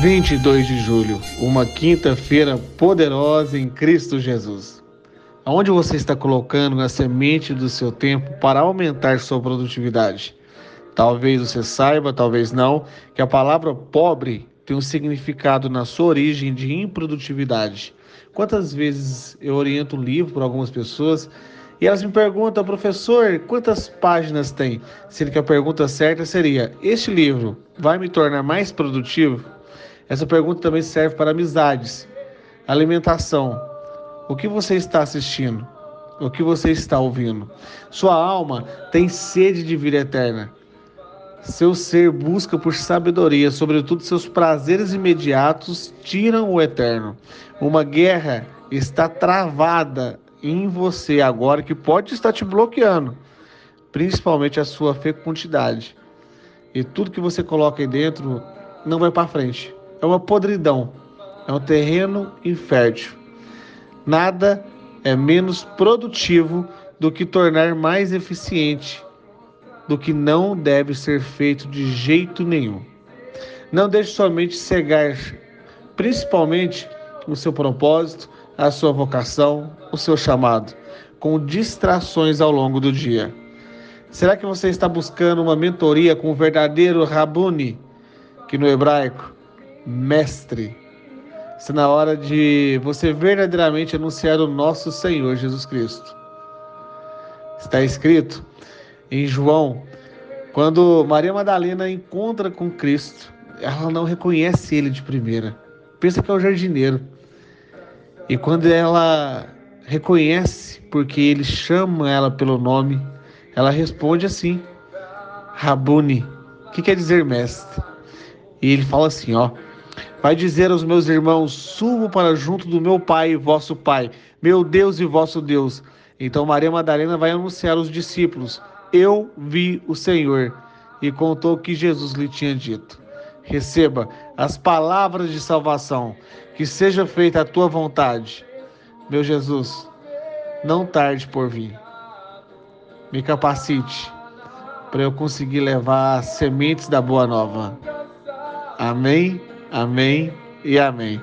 22 de julho, uma quinta-feira poderosa em Cristo Jesus. Aonde você está colocando a semente do seu tempo para aumentar sua produtividade? Talvez você saiba, talvez não, que a palavra pobre tem um significado na sua origem de improdutividade. Quantas vezes eu oriento um livro para algumas pessoas e elas me perguntam, professor, quantas páginas tem? Sendo que a pergunta certa seria: este livro vai me tornar mais produtivo? Essa pergunta também serve para amizades, alimentação. O que você está assistindo? O que você está ouvindo? Sua alma tem sede de vida eterna. Seu ser busca por sabedoria, sobretudo seus prazeres imediatos tiram o eterno. Uma guerra está travada em você agora que pode estar te bloqueando, principalmente a sua fecundidade. E tudo que você coloca aí dentro não vai para frente é uma podridão, é um terreno infértil. Nada é menos produtivo do que tornar mais eficiente, do que não deve ser feito de jeito nenhum. Não deixe somente cegar, principalmente o seu propósito, a sua vocação, o seu chamado, com distrações ao longo do dia. Será que você está buscando uma mentoria com o verdadeiro Rabuni, que no hebraico mestre. Está na hora de você verdadeiramente anunciar o nosso Senhor Jesus Cristo. Está escrito em João, quando Maria Madalena encontra com Cristo, ela não reconhece ele de primeira. Pensa que é o jardineiro. E quando ela reconhece, porque ele chama ela pelo nome, ela responde assim: Rabuni, que quer dizer mestre. E ele fala assim, ó: Vai dizer aos meus irmãos: Subo para junto do meu Pai e vosso Pai, meu Deus e vosso Deus. Então Maria Madalena vai anunciar aos discípulos: Eu vi o Senhor, e contou o que Jesus lhe tinha dito. Receba as palavras de salvação, que seja feita a tua vontade. Meu Jesus, não tarde por vir. Me capacite para eu conseguir levar as sementes da boa nova. Amém. Amém e amém.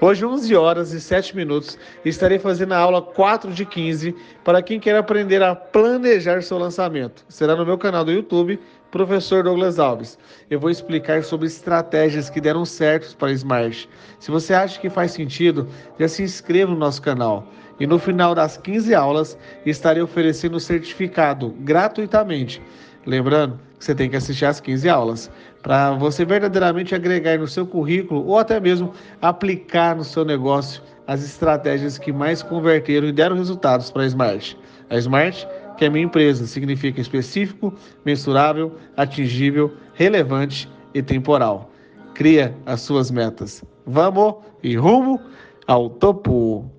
Hoje, 11 horas e 7 minutos, estarei fazendo a aula 4 de 15 para quem quer aprender a planejar seu lançamento. Será no meu canal do YouTube, Professor Douglas Alves. Eu vou explicar sobre estratégias que deram certo para Smart. Se você acha que faz sentido, já se inscreva no nosso canal. E no final das 15 aulas, estarei oferecendo o certificado gratuitamente. Lembrando você tem que assistir às 15 aulas para você verdadeiramente agregar no seu currículo ou até mesmo aplicar no seu negócio as estratégias que mais converteram e deram resultados para a Smart. A Smart, que é minha empresa, significa específico, mensurável, atingível, relevante e temporal. Cria as suas metas. Vamos e rumo ao topo!